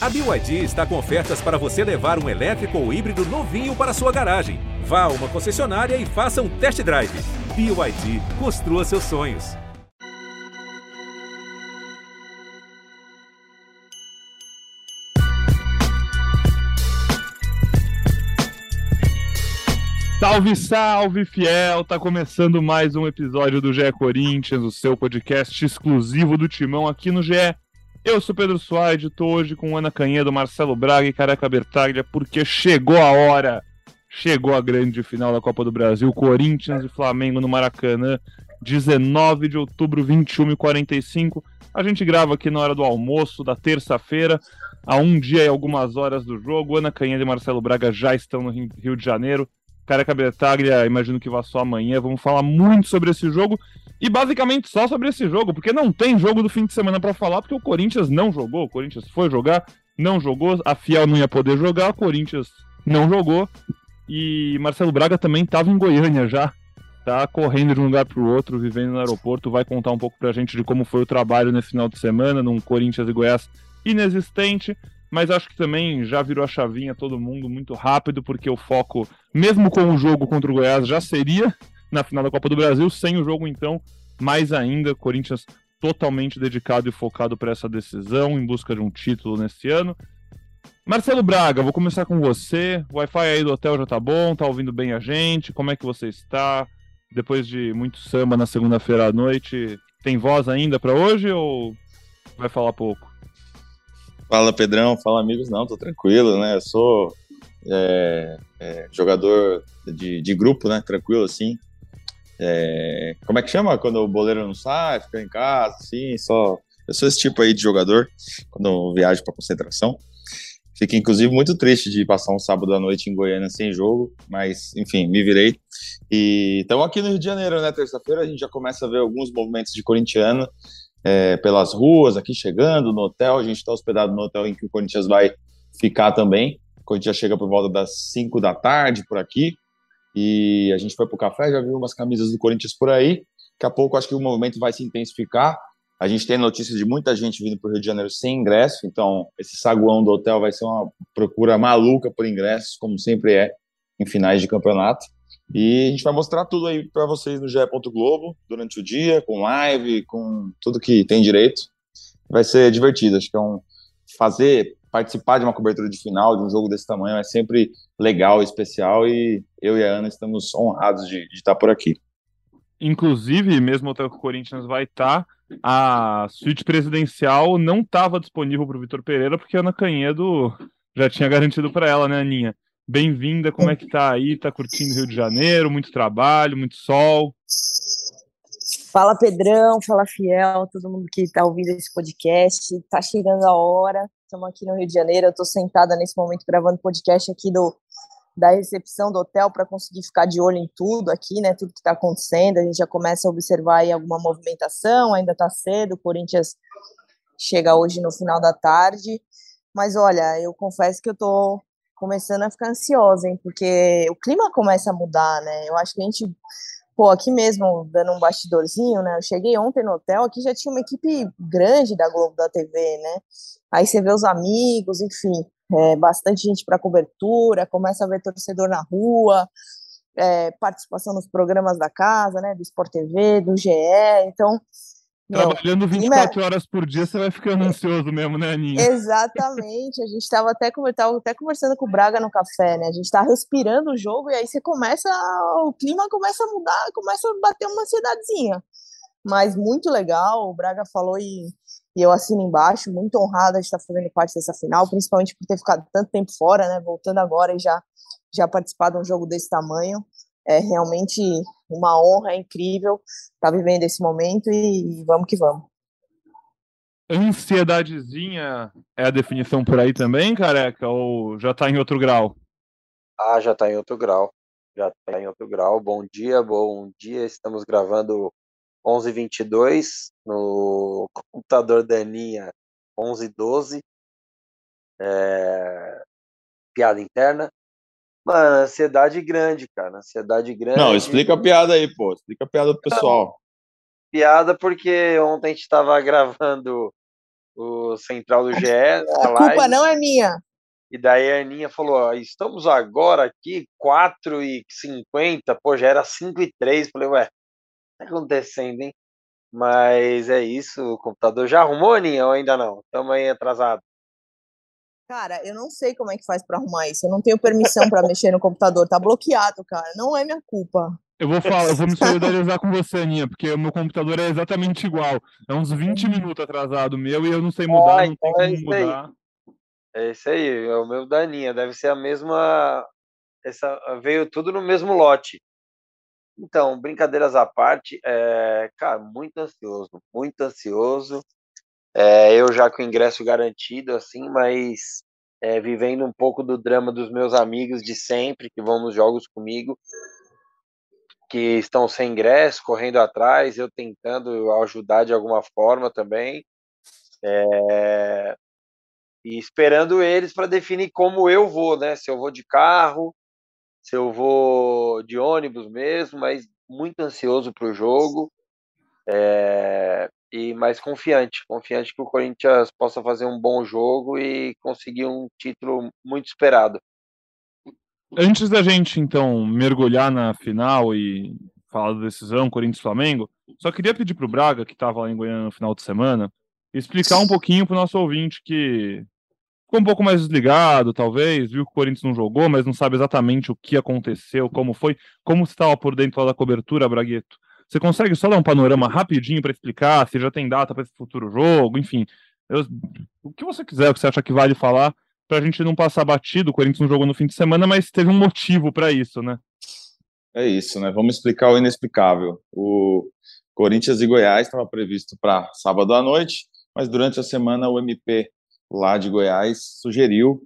A BYD está com ofertas para você levar um elétrico ou híbrido novinho para sua garagem. Vá a uma concessionária e faça um test drive. BYD, construa seus sonhos. Salve, salve, fiel! Tá começando mais um episódio do GE Corinthians, o seu podcast exclusivo do Timão aqui no GE. Eu sou Pedro Soares, tô hoje com Ana Canhedo, Marcelo Braga e Careca Bertaglia, porque chegou a hora, chegou a grande final da Copa do Brasil, Corinthians e Flamengo no Maracanã, 19 de outubro, 21 e 45. A gente grava aqui na hora do almoço da terça-feira, a um dia e algumas horas do jogo. Ana Canhedo e Marcelo Braga já estão no Rio de Janeiro. Careca Bertaglia, imagino que vá só amanhã. Vamos falar muito sobre esse jogo e basicamente só sobre esse jogo, porque não tem jogo do fim de semana para falar, porque o Corinthians não jogou. O Corinthians foi jogar, não jogou. A Fiel não ia poder jogar, o Corinthians não jogou. E Marcelo Braga também estava em Goiânia já, tá correndo de um lugar para o outro, vivendo no aeroporto. Vai contar um pouco para a gente de como foi o trabalho nesse final de semana, num Corinthians e Goiás inexistente mas acho que também já virou a chavinha todo mundo muito rápido, porque o foco, mesmo com o jogo contra o Goiás, já seria na final da Copa do Brasil, sem o jogo então, mais ainda, Corinthians totalmente dedicado e focado para essa decisão, em busca de um título nesse ano. Marcelo Braga, vou começar com você. O Wi-Fi aí do hotel já tá bom? Tá ouvindo bem a gente? Como é que você está? Depois de muito samba na segunda-feira à noite, tem voz ainda para hoje ou vai falar pouco? Fala Pedrão, fala amigos, não, tô tranquilo, né? Eu sou é, é, jogador de, de, grupo, né? Tranquilo assim. É, como é que chama quando o boleiro não sai, fica em casa, assim, só. Eu sou esse tipo aí de jogador quando viajo para concentração. Fico, inclusive, muito triste de passar um sábado à noite em Goiânia sem jogo, mas, enfim, me virei. E estamos aqui no Rio de Janeiro, né? Terça-feira a gente já começa a ver alguns movimentos de corintiano é, pelas ruas, aqui chegando no hotel. A gente está hospedado no hotel em que o Corinthians vai ficar também. O Corinthians chega por volta das 5 da tarde por aqui. E a gente foi para o café, já viu umas camisas do Corinthians por aí. Daqui a pouco acho que o movimento vai se intensificar. A gente tem notícias de muita gente vindo para o Rio de Janeiro sem ingresso, então esse saguão do hotel vai ser uma procura maluca por ingressos, como sempre é em finais de campeonato. E a gente vai mostrar tudo aí para vocês no GE. Globo durante o dia, com live, com tudo que tem direito. Vai ser divertido. Acho que é um fazer participar de uma cobertura de final de um jogo desse tamanho é sempre legal, especial e eu e a Ana estamos honrados de, de estar por aqui. Inclusive, mesmo até o Corinthians vai estar, a suíte presidencial não estava disponível para o Vitor Pereira porque a Ana Canhedo já tinha garantido para ela, né, Aninha? Bem-vinda, como é que tá aí? Tá curtindo Rio de Janeiro? Muito trabalho, muito sol? Fala Pedrão, fala Fiel, todo mundo que tá ouvindo esse podcast. Tá chegando a hora. Estamos aqui no Rio de Janeiro. Eu tô sentada nesse momento gravando podcast aqui do da recepção do hotel para conseguir ficar de olho em tudo aqui, né? Tudo que está acontecendo. A gente já começa a observar aí alguma movimentação. Ainda tá cedo. O Corinthians chega hoje no final da tarde. Mas olha, eu confesso que eu tô começando a ficar ansiosa, hein? Porque o clima começa a mudar, né? Eu acho que a gente, pô, aqui mesmo, dando um bastidorzinho, né? Eu cheguei ontem no hotel, aqui já tinha uma equipe grande da Globo da TV, né? Aí você vê os amigos, enfim, é, bastante gente para cobertura, começa a ver torcedor na rua, é, participação nos programas da casa, né? Do Sport TV, do GE, então Trabalhando 24 horas por dia, você vai ficando ansioso mesmo, né, Aninha? Exatamente. A gente estava até, até conversando com o Braga no café, né? A gente está respirando o jogo e aí você começa, o clima começa a mudar, começa a bater uma ansiedadezinha. Mas muito legal, o Braga falou e, e eu assino embaixo, muito honrada de estar fazendo parte dessa final, principalmente por ter ficado tanto tempo fora, né? Voltando agora e já, já participar de um jogo desse tamanho é realmente uma honra incrível estar tá vivendo esse momento e vamos que vamos. Ansiedadezinha é a definição por aí também, careca? Ou já está em outro grau? Ah, já está em outro grau. Já está em outro grau. Bom dia, bom dia. Estamos gravando 11h22 no computador da Aninha 11h12. É... Piada interna. Mano, ansiedade grande, cara. Ansiedade grande. Não, explica a piada aí, pô. Explica a piada pro pessoal. Piada porque ontem a gente tava gravando o central do GE. A culpa não é minha. E daí a Aninha falou: ó, estamos agora aqui, 4h50, pô, já era 5h03. Falei, ué, o que tá acontecendo, hein? Mas é isso, o computador já arrumou, Aninha, ou ainda não? Estamos aí atrasado. Cara, eu não sei como é que faz para arrumar isso. Eu não tenho permissão para mexer no computador. Tá bloqueado, cara. Não é minha culpa. Eu vou falar, eu vou me solidarizar com você, Aninha, porque o meu computador é exatamente igual. É uns 20 uhum. minutos atrasado meu e eu não sei mudar, ah, não então tem é como mudar. É isso aí, é o meu da Aninha. Deve ser a mesma. Essa, veio tudo no mesmo lote. Então, brincadeiras à parte, é, cara, muito ansioso, muito ansioso. É, eu já com ingresso garantido, assim, mas é, vivendo um pouco do drama dos meus amigos de sempre, que vão nos jogos comigo, que estão sem ingresso, correndo atrás, eu tentando ajudar de alguma forma também. É, e esperando eles para definir como eu vou, né? Se eu vou de carro, se eu vou de ônibus mesmo, mas muito ansioso para o jogo é, e mais confiante, confiante que o Corinthians possa fazer um bom jogo e conseguir um título muito esperado. Antes da gente então mergulhar na final e falar da decisão Corinthians-Flamengo, só queria pedir para o Braga, que estava lá em Goiânia no final de semana, explicar um pouquinho para o nosso ouvinte que ficou um pouco mais desligado, talvez, viu que o Corinthians não jogou, mas não sabe exatamente o que aconteceu, como foi, como estava por dentro da cobertura, Bragueto. Você consegue só dar um panorama rapidinho para explicar se já tem data para esse futuro jogo, enfim, eu, o que você quiser, o que você acha que vale falar, para a gente não passar batido. O Corinthians não jogou no fim de semana, mas teve um motivo para isso, né? É isso, né? Vamos explicar o inexplicável. O Corinthians e Goiás estava previsto para sábado à noite, mas durante a semana o MP lá de Goiás sugeriu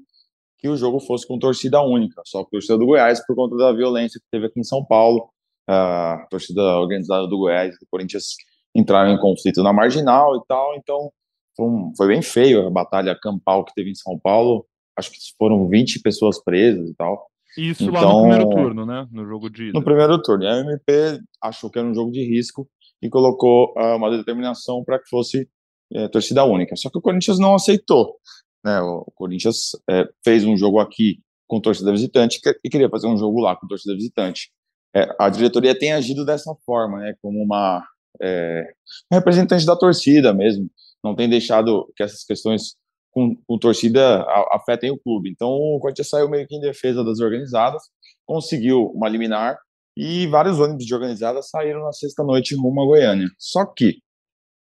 que o jogo fosse com torcida única, só com torcida do Goiás, por conta da violência que teve aqui em São Paulo. A torcida organizada do Goiás e do Corinthians entraram em conflito na marginal e tal, então foi, um, foi, bem feio a batalha campal que teve em São Paulo. Acho que foram 20 pessoas presas e tal. Isso então, lá no então, primeiro turno, né? No jogo de. No primeiro turno. A MP achou que era um jogo de risco e colocou uh, uma determinação para que fosse é, torcida única. Só que o Corinthians não aceitou. Né? O Corinthians é, fez um jogo aqui com torcida visitante e queria fazer um jogo lá com torcida visitante. É, a diretoria tem agido dessa forma, né? Como uma, é, representante da torcida mesmo. Não tem deixado que essas questões com, com torcida afetem o clube. Então o Corinthians saiu meio que em defesa das organizadas, conseguiu uma liminar e vários ônibus de organizadas saíram na sexta noite rumo a Goiânia. Só que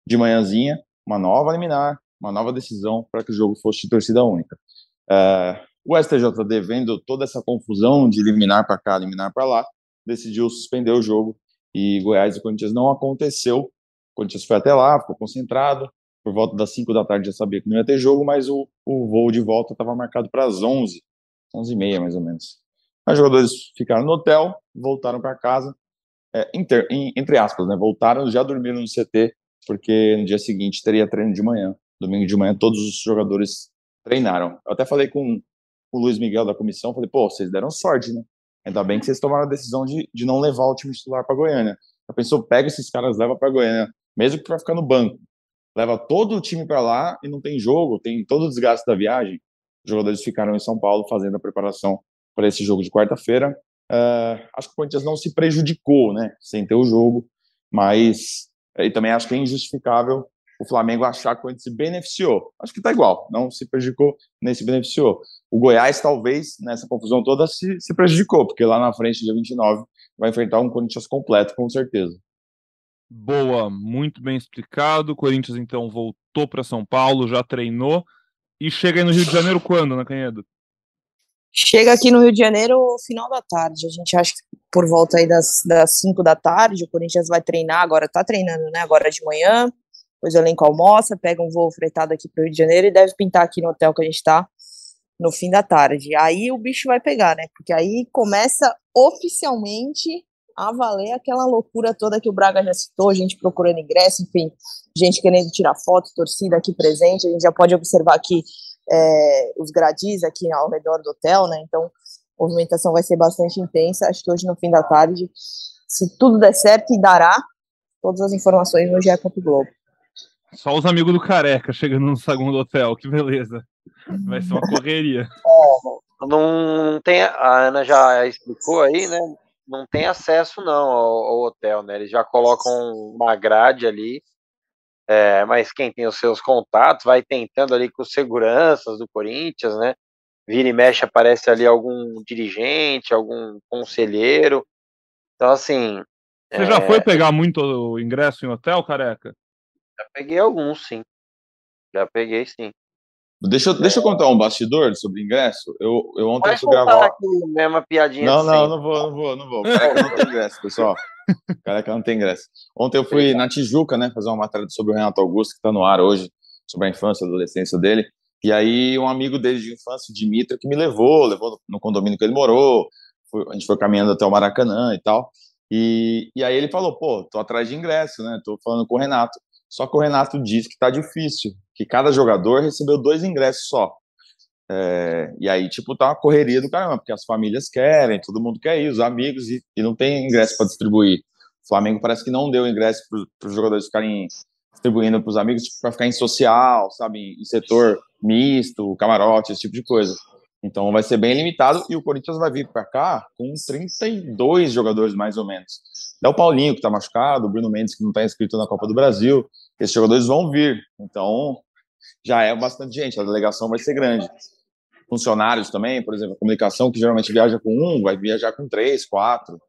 de manhãzinha uma nova liminar, uma nova decisão para que o jogo fosse de torcida única. É, o STJD, vendo toda essa confusão de liminar para cá, liminar para lá, decidiu suspender o jogo e Goiás e Corinthians não aconteceu. O Corinthians foi até lá, ficou concentrado. Por volta das 5 da tarde já sabia que não ia ter jogo, mas o, o voo de volta estava marcado para as 11, 11 e meia mais ou menos. Os jogadores ficaram no hotel, voltaram para casa, é, inter, em, entre aspas, né, voltaram, já dormiram no CT porque no dia seguinte teria treino de manhã. Domingo de manhã todos os jogadores treinaram. Eu até falei com o Luiz Miguel da comissão, falei, pô, vocês deram sorte, né? Ainda bem que vocês tomaram a decisão de, de não levar o time titular para Goiânia. A pessoa pega esses caras, leva para Goiânia, mesmo que para ficar no banco. Leva todo o time para lá e não tem jogo, tem todo o desgaste da viagem. Os jogadores ficaram em São Paulo fazendo a preparação para esse jogo de quarta-feira. Uh, acho que o Corinthians não se prejudicou, né, sem ter o jogo, mas e também acho que é injustificável o Flamengo achar que o Corinthians se beneficiou. Acho que está igual, não se prejudicou nem se beneficiou. O Goiás, talvez, nessa confusão toda, se, se prejudicou, porque lá na frente, dia 29, vai enfrentar um Corinthians completo, com certeza. Boa, muito bem explicado. O Corinthians, então, voltou para São Paulo, já treinou. E chega aí no Rio de Janeiro quando, né, Canhedo? Chega aqui no Rio de Janeiro final da tarde. A gente acha que por volta aí das, das 5 da tarde, o Corinthians vai treinar, agora tá treinando, né? Agora de manhã, depois o elenco almoça, pega um voo fretado aqui pro Rio de Janeiro e deve pintar aqui no hotel que a gente tá no fim da tarde. Aí o bicho vai pegar, né? Porque aí começa oficialmente a valer aquela loucura toda que o Braga já citou, gente procurando ingresso, enfim, gente querendo tirar foto, torcida aqui presente, a gente já pode observar aqui é, os gradis aqui ao redor do hotel, né? Então, a movimentação vai ser bastante intensa. Acho que hoje, no fim da tarde, se tudo der certo, e dará todas as informações no GE. Globo. Só os amigos do Careca chegando no segundo hotel, que beleza. Vai ser uma correria. É, não tem, a Ana já explicou aí, né? Não tem acesso não ao, ao hotel, né? Eles já colocam uma grade ali, é, mas quem tem os seus contatos vai tentando ali com os seguranças do Corinthians, né? Vira e mexe aparece ali algum dirigente, algum conselheiro. Então assim. Você é... já foi pegar muito ingresso em hotel, careca? Já peguei alguns, sim. Já peguei, sim. Deixa, eu, deixa eu contar um bastidor sobre ingresso. Eu, eu ontem fui gravar. aqui, mesma piadinha. Não, não, não vou, não vou, não vou. Careca não tem ingresso, pessoal. Careca não tem ingresso. Ontem eu fui na Tijuca, né, fazer uma matéria sobre o Renato Augusto, que está no ar hoje, sobre a infância e adolescência dele. E aí, um amigo dele de infância, o Dimitri, que me levou, levou no condomínio que ele morou. Foi, a gente foi caminhando até o Maracanã e tal. E, e aí ele falou: pô, tô atrás de ingresso, né? Tô falando com o Renato. Só que o Renato diz que tá difícil, que cada jogador recebeu dois ingressos só. É, e aí, tipo, tá uma correria do caramba, porque as famílias querem, todo mundo quer ir, os amigos, e, e não tem ingresso para distribuir. O Flamengo parece que não deu ingresso para os jogadores ficarem distribuindo para os amigos, tipo, para ficar em social, sabe, em setor misto, camarote, esse tipo de coisa. Então vai ser bem limitado e o Corinthians vai vir para cá com 32 jogadores mais ou menos. É o Paulinho que está machucado, o Bruno Mendes que não está inscrito na Copa do Brasil. Esses jogadores vão vir. Então já é bastante gente, a delegação vai ser grande. Funcionários também, por exemplo, a comunicação, que geralmente viaja com um, vai viajar com três, quatro.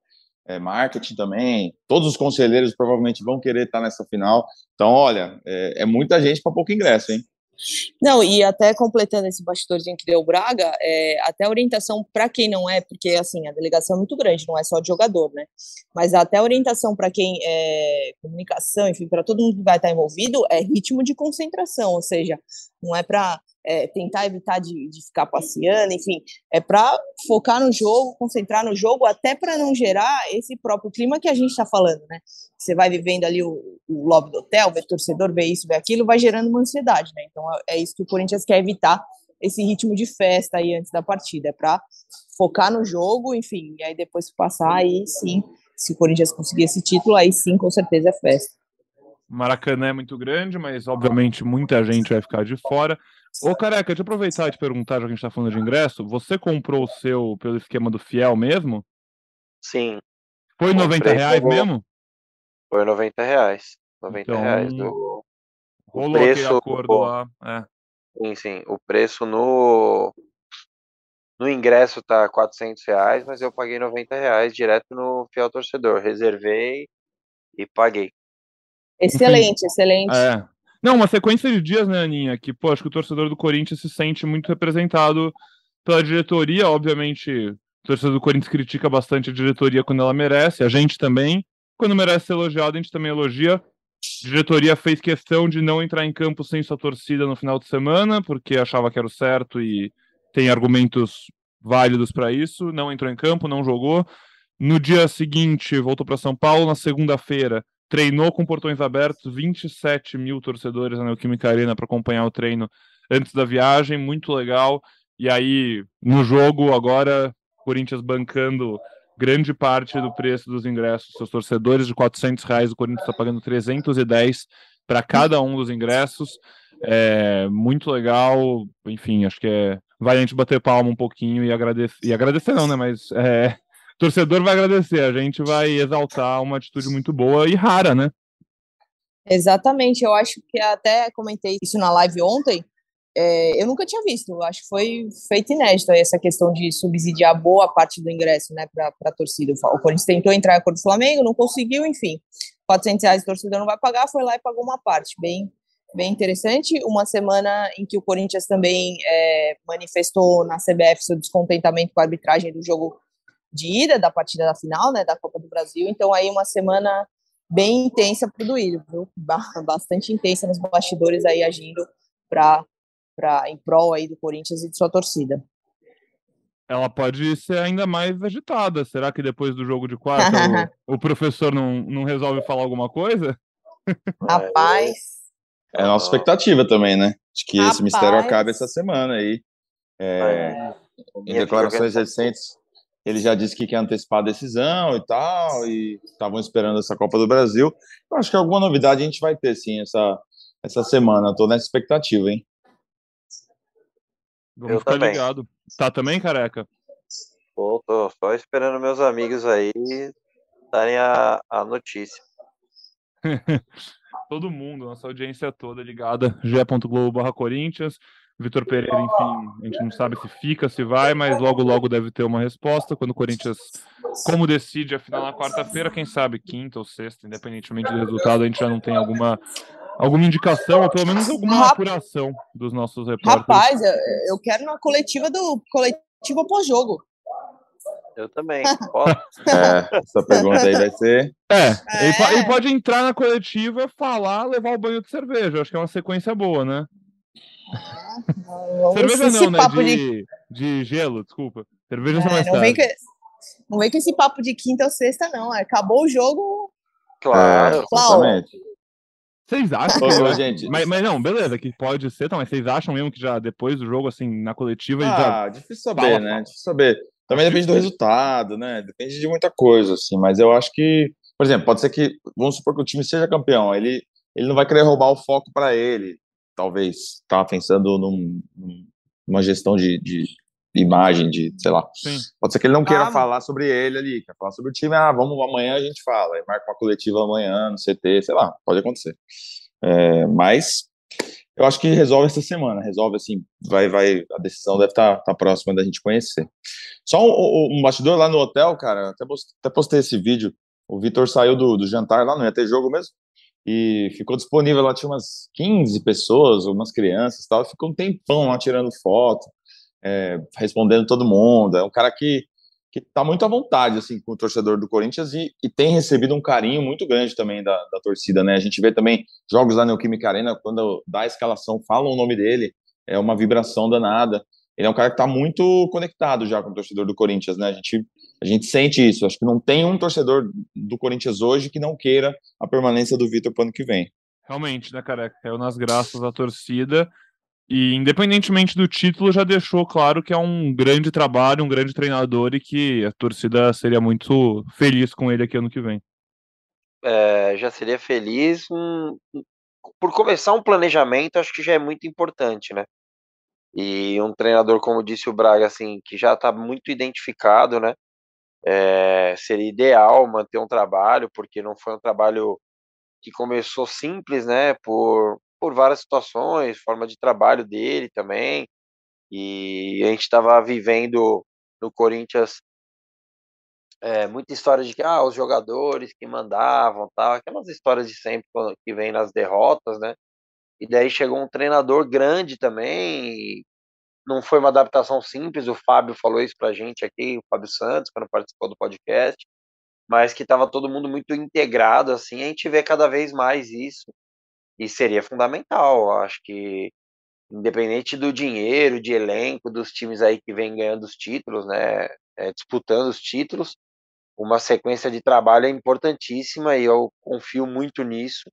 É, marketing também. Todos os conselheiros provavelmente vão querer estar nessa final. Então, olha, é, é muita gente para pouco ingresso, hein? Não, e até completando esse bastidorzinho que deu o Braga, é, até orientação para quem não é, porque assim, a delegação é muito grande, não é só de jogador, né? Mas até orientação para quem é comunicação, enfim, para todo mundo que vai estar envolvido, é ritmo de concentração, ou seja, não é para é, tentar evitar de, de, ficar passeando, enfim, é para focar no jogo, concentrar no jogo, até para não gerar esse próprio clima que a gente está falando, né? Você vai vivendo ali o, o lobby do hotel, vê torcedor, vê isso, vê aquilo, vai gerando uma ansiedade, né? Então é, é isso que o Corinthians quer evitar, esse ritmo de festa aí antes da partida, é para focar no jogo, enfim, e aí depois passar, aí sim, se o Corinthians conseguir esse título, aí sim, com certeza é festa. Maracanã é muito grande, mas obviamente muita gente vai ficar de fora. Ô, careca, deixa eu aproveitar e te perguntar, já que a gente tá falando de ingresso. Você comprou o seu pelo esquema do Fiel mesmo? Sim. Foi 90 reais mesmo? Foi 90 reais. 90 então, reais. Do... Rolou preço, acordo lá. É. Sim, sim. O preço no. No ingresso tá 400 reais, mas eu paguei 90 reais direto no Fiel Torcedor. Reservei e paguei. Excelente, excelente. É. Não, uma sequência de dias, né, Aninha? Que, pô, acho que o torcedor do Corinthians se sente muito representado pela diretoria. Obviamente, o torcedor do Corinthians critica bastante a diretoria quando ela merece, a gente também. Quando merece ser elogiado, a gente também elogia. A diretoria fez questão de não entrar em campo sem sua torcida no final de semana, porque achava que era o certo e tem argumentos válidos para isso. Não entrou em campo, não jogou. No dia seguinte, voltou para São Paulo. Na segunda-feira, treinou com portões abertos, 27 mil torcedores na Neoquímica Arena para acompanhar o treino antes da viagem, muito legal. E aí, no jogo, agora, Corinthians bancando grande parte do preço dos ingressos. Seus torcedores de 400 reais, o Corinthians está pagando 310 para cada um dos ingressos. É muito legal. Enfim, acho que é. Vai a gente bater palma um pouquinho e agradecer. E agradecer não, né? Mas é, torcedor vai agradecer, a gente vai exaltar uma atitude muito boa e rara, né? Exatamente, eu acho que até comentei isso na live ontem. É, eu nunca tinha visto, acho que foi feito inédito essa questão de subsidiar boa parte do ingresso né, para a torcida. O Corinthians tentou entrar com o Flamengo, não conseguiu, enfim. 400 reais o torcedor não vai pagar, foi lá e pagou uma parte, bem, bem interessante. Uma semana em que o Corinthians também é, manifestou na CBF seu descontentamento com a arbitragem do jogo de ida da partida da final, né, da Copa do Brasil. Então aí uma semana bem intensa para o Duílio, viu? Bastante intensa nos bastidores aí agindo para para em prol aí do Corinthians e de sua torcida. Ela pode ser ainda mais agitada. Será que depois do jogo de quarta o, o, professor não, não resolve falar alguma coisa? Rapaz. É a nossa expectativa também, né? Acho que Rapaz. esse mistério acaba essa semana aí. É, em declarações recentes, ele já disse que quer antecipar a decisão e tal, e estavam esperando essa Copa do Brasil. Eu acho que alguma novidade a gente vai ter, sim, essa, essa semana. Tô nessa expectativa, hein? Vamos Eu ficar também. ligado. Tá também, careca? Pô, tô só esperando meus amigos aí darem a, a notícia. Todo mundo, nossa audiência toda ligada. ge.globo Corinthians. Vitor Pereira, enfim, a gente não sabe se fica, se vai, mas logo, logo deve ter uma resposta. Quando o Corinthians, como decide a final na quarta-feira, quem sabe quinta ou sexta, independentemente do resultado, a gente já não tem alguma, alguma indicação, ou pelo menos alguma Rap... apuração dos nossos repórteres. Rapaz, eu, quero na coletiva do coletivo pós-jogo. Eu também. é, essa pergunta aí vai ser. É, é. Ele, ele, pode entrar na coletiva, falar, levar o banho de cerveja. Acho que é uma sequência boa, né? Não, Cerveja não, né? De, de... de, gelo, desculpa. Cerveja é, mais não vem, que, não vem com esse papo de quinta ou sexta, não. Acabou o jogo. Claro, claro. Vocês acham que. gente, mas, mas, não, beleza, que pode ser, tá, mas vocês acham mesmo que já depois do jogo, assim, na coletiva. Ah, já... difícil saber, fala, né? Fala. Difícil saber. Também depende do resultado, né? Depende de muita coisa, assim. Mas eu acho que, por exemplo, pode ser que, vamos supor que o time seja campeão, ele, ele não vai querer roubar o foco para ele talvez estava pensando num, numa gestão de, de, imagem, de, sei lá. Sim. Pode ser que ele não queira ah, falar sobre ele ali, quer falar sobre o time, ah, vamos, amanhã a gente fala, e marca uma coletiva amanhã no CT, sei lá, pode acontecer. É, mas eu acho que resolve essa semana, resolve assim, vai, vai, a decisão deve estar tá, tá próxima da gente conhecer. Só um, um, bastidor lá no hotel, cara, até postei, até postei esse vídeo, o Vitor saiu do, do jantar lá, não ia ter jogo mesmo, e ficou disponível lá, tinha umas 15 pessoas, umas crianças tal, ficou um tempão lá tirando foto, é, respondendo todo mundo, é um cara que que está muito à vontade assim com o torcedor do Corinthians e, e tem recebido um carinho muito grande também da, da, torcida, né? A gente vê também jogos lá no Química Arena quando dá a escalação, falam o nome dele, é uma vibração danada. Ele é um cara que está muito conectado já com o torcedor do Corinthians, né? A gente a gente sente isso. Acho que não tem um torcedor do Corinthians hoje que não queira a permanência do Vitor para o ano que vem. Realmente, né, careca? Caiu nas graças da torcida. E, independentemente do título, já deixou claro que é um grande trabalho, um grande treinador e que a torcida seria muito feliz com ele aqui ano que vem. É, já seria feliz. Um, por começar um planejamento, acho que já é muito importante, né? E um treinador, como disse o Braga, assim, que já está muito identificado, né? É, seria ideal manter um trabalho, porque não foi um trabalho que começou simples, né? Por, por várias situações, forma de trabalho dele também. E a gente estava vivendo no Corinthians é, muita história de que ah, os jogadores que mandavam, tal, aquelas histórias de sempre que vem nas derrotas, né? E daí chegou um treinador grande também, não foi uma adaptação simples, o Fábio falou isso pra gente aqui, o Fábio Santos, quando participou do podcast, mas que estava todo mundo muito integrado, assim, a gente vê cada vez mais isso, e seria fundamental, acho que independente do dinheiro, de elenco, dos times aí que vem ganhando os títulos, né, é, disputando os títulos, uma sequência de trabalho é importantíssima e eu confio muito nisso.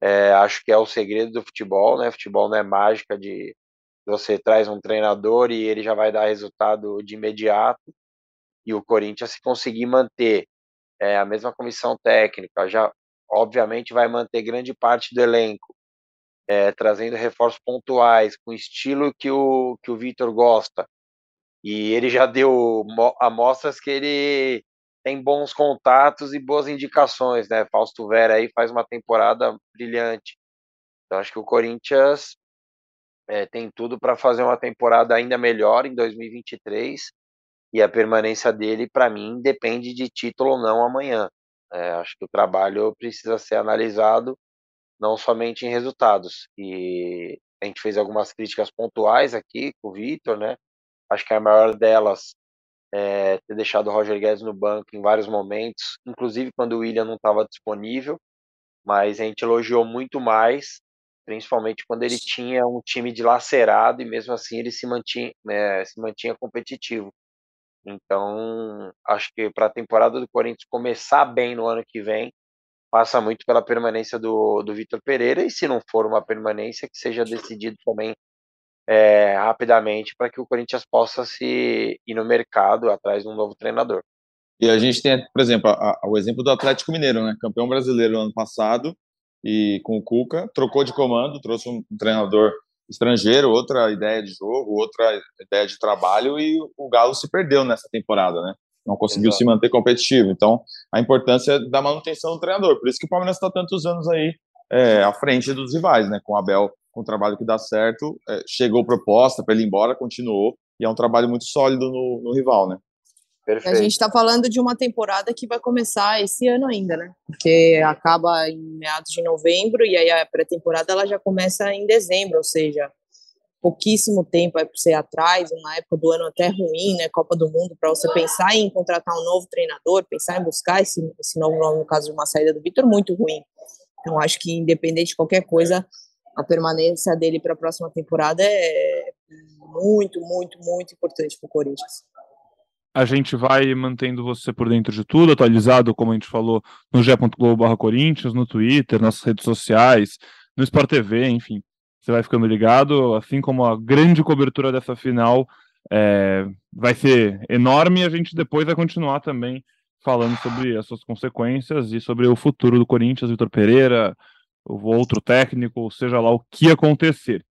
É, acho que é o segredo do futebol, né? Futebol não é mágica de você traz um treinador e ele já vai dar resultado de imediato. E o Corinthians, se conseguir manter é, a mesma comissão técnica, já obviamente vai manter grande parte do elenco, é, trazendo reforços pontuais, com estilo que o, que o Vitor gosta. E ele já deu amostras que ele tem bons contatos e boas indicações, né? Fausto Vera aí faz uma temporada brilhante. Então acho que o Corinthians é, tem tudo para fazer uma temporada ainda melhor em 2023 e a permanência dele, para mim, depende de título ou não amanhã. É, acho que o trabalho precisa ser analisado não somente em resultados. E a gente fez algumas críticas pontuais aqui com o Vitor, né? Acho que a maior delas é ter deixado o Roger Guedes no banco em vários momentos, inclusive quando o William não estava disponível, mas a gente elogiou muito mais principalmente quando ele tinha um time dilacerado e mesmo assim ele se mantinha, né, se mantinha competitivo. Então, acho que para a temporada do Corinthians começar bem no ano que vem, passa muito pela permanência do, do Vitor Pereira e se não for uma permanência, que seja decidido também é, rapidamente para que o Corinthians possa se ir no mercado atrás de um novo treinador. E a gente tem, por exemplo, a, a, o exemplo do Atlético Mineiro, né? Campeão brasileiro no ano passado, e com o Cuca, trocou de comando, trouxe um treinador estrangeiro, outra ideia de jogo, outra ideia de trabalho e o Galo se perdeu nessa temporada, né? Não conseguiu Exato. se manter competitivo. Então, a importância da manutenção do treinador. Por isso que o Palmeiras está tantos anos aí é, à frente dos rivais, né? Com o Abel, com o trabalho que dá certo, é, chegou proposta para ele ir embora, continuou e é um trabalho muito sólido no, no rival, né? Perfeito. A gente está falando de uma temporada que vai começar esse ano ainda, né? Porque acaba em meados de novembro e aí a pré-temporada ela já começa em dezembro, ou seja, pouquíssimo tempo aí para você ir atrás, uma época do ano até ruim, né? Copa do Mundo, para você pensar em contratar um novo treinador, pensar em buscar esse, esse novo nome, no caso de uma saída do Vitor, muito ruim. Então, acho que independente de qualquer coisa, a permanência dele para a próxima temporada é muito, muito, muito importante para o Corinthians. A gente vai mantendo você por dentro de tudo, atualizado, como a gente falou, no g.globo Corinthians, no Twitter, nas redes sociais, no Sport TV, enfim. Você vai ficando ligado, assim como a grande cobertura dessa final é, vai ser enorme, a gente depois vai continuar também falando sobre as suas consequências e sobre o futuro do Corinthians, Vitor Pereira, outro técnico, seja lá o que acontecer.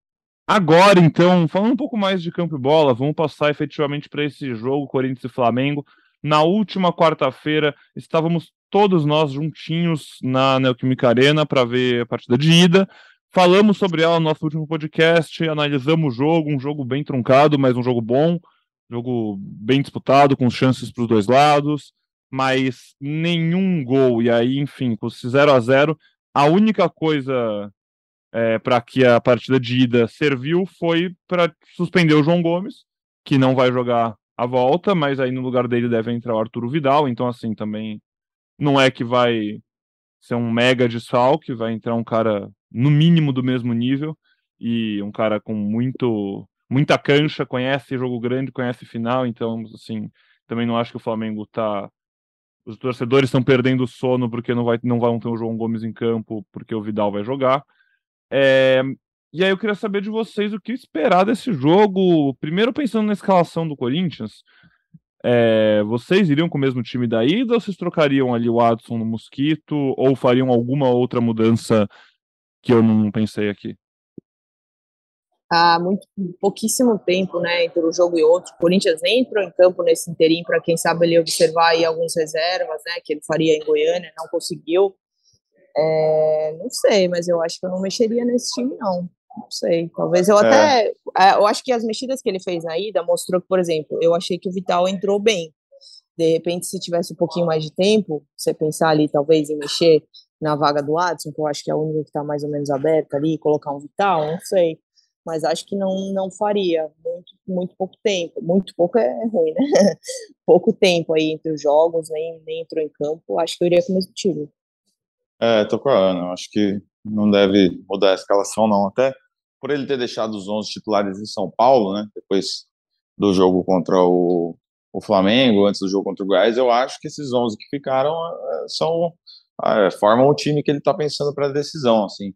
Agora, então, falando um pouco mais de campo e bola, vamos passar efetivamente para esse jogo Corinthians e Flamengo. Na última quarta-feira, estávamos todos nós juntinhos na Neoquímica Arena para ver a partida de ida. Falamos sobre ela no nosso último podcast, analisamos o jogo, um jogo bem truncado, mas um jogo bom, jogo bem disputado, com chances para os dois lados, mas nenhum gol. E aí, enfim, com esse 0 a 0 a única coisa é, para que a partida de ida serviu foi para suspender o João Gomes, que não vai jogar a volta, mas aí no lugar dele deve entrar o Arturo Vidal, então assim também não é que vai ser um mega desfalque, vai entrar um cara no mínimo do mesmo nível e um cara com muito muita cancha, conhece jogo grande, conhece final, então assim, também não acho que o Flamengo tá os torcedores estão perdendo o sono porque não vai não vão ter o João Gomes em campo, porque o Vidal vai jogar. É, e aí eu queria saber de vocês o que esperar desse jogo. Primeiro pensando na escalação do Corinthians, é, vocês iriam com o mesmo time da ida ou vocês trocariam ali o Adson no Mosquito ou fariam alguma outra mudança que eu não pensei aqui? Há muito pouquíssimo tempo, né, entre um jogo e outro. O Corinthians entrou em campo nesse interim para quem sabe ele observar aí alguns reservas, né, que ele faria em Goiânia, não conseguiu. É, não sei, mas eu acho que eu não mexeria nesse time, não. Não sei. Talvez eu até. É. é. Eu acho que as mexidas que ele fez na ida mostrou que, por exemplo, eu achei que o Vital entrou bem. De repente, se tivesse um pouquinho mais de tempo, você pensar ali, talvez, em mexer na vaga do Adson, que eu acho que é a única que está mais ou menos aberta ali, colocar um Vital, não sei. Mas acho que não, não faria. Muito, muito pouco tempo. Muito pouco é ruim, né? pouco tempo aí entre os jogos, nem, nem entrou em campo. Acho que eu iria com o mesmo time. É, tô com a Ana. Acho que não deve mudar a escalação, não. Até por ele ter deixado os 11 titulares em São Paulo, né? Depois do jogo contra o, o Flamengo, antes do jogo contra o Goiás, eu acho que esses 11 que ficaram é, são é, formam o time que ele está pensando para a decisão, assim.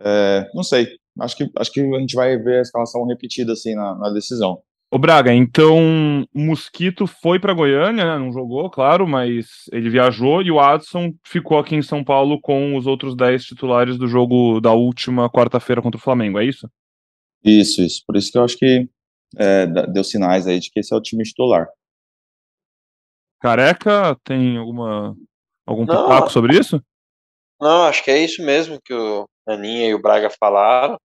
É, não sei. Acho que acho que a gente vai ver a escalação repetida assim na, na decisão. O Braga, então o Mosquito foi para Goiânia, né? não jogou, claro, mas ele viajou e o Adson ficou aqui em São Paulo com os outros 10 titulares do jogo da última quarta-feira contra o Flamengo, é isso? Isso, isso. Por isso que eu acho que é, deu sinais aí de que esse é o time titular. Careca, tem alguma algum pitaco sobre isso? Não, acho que é isso mesmo que o Aninha e o Braga falaram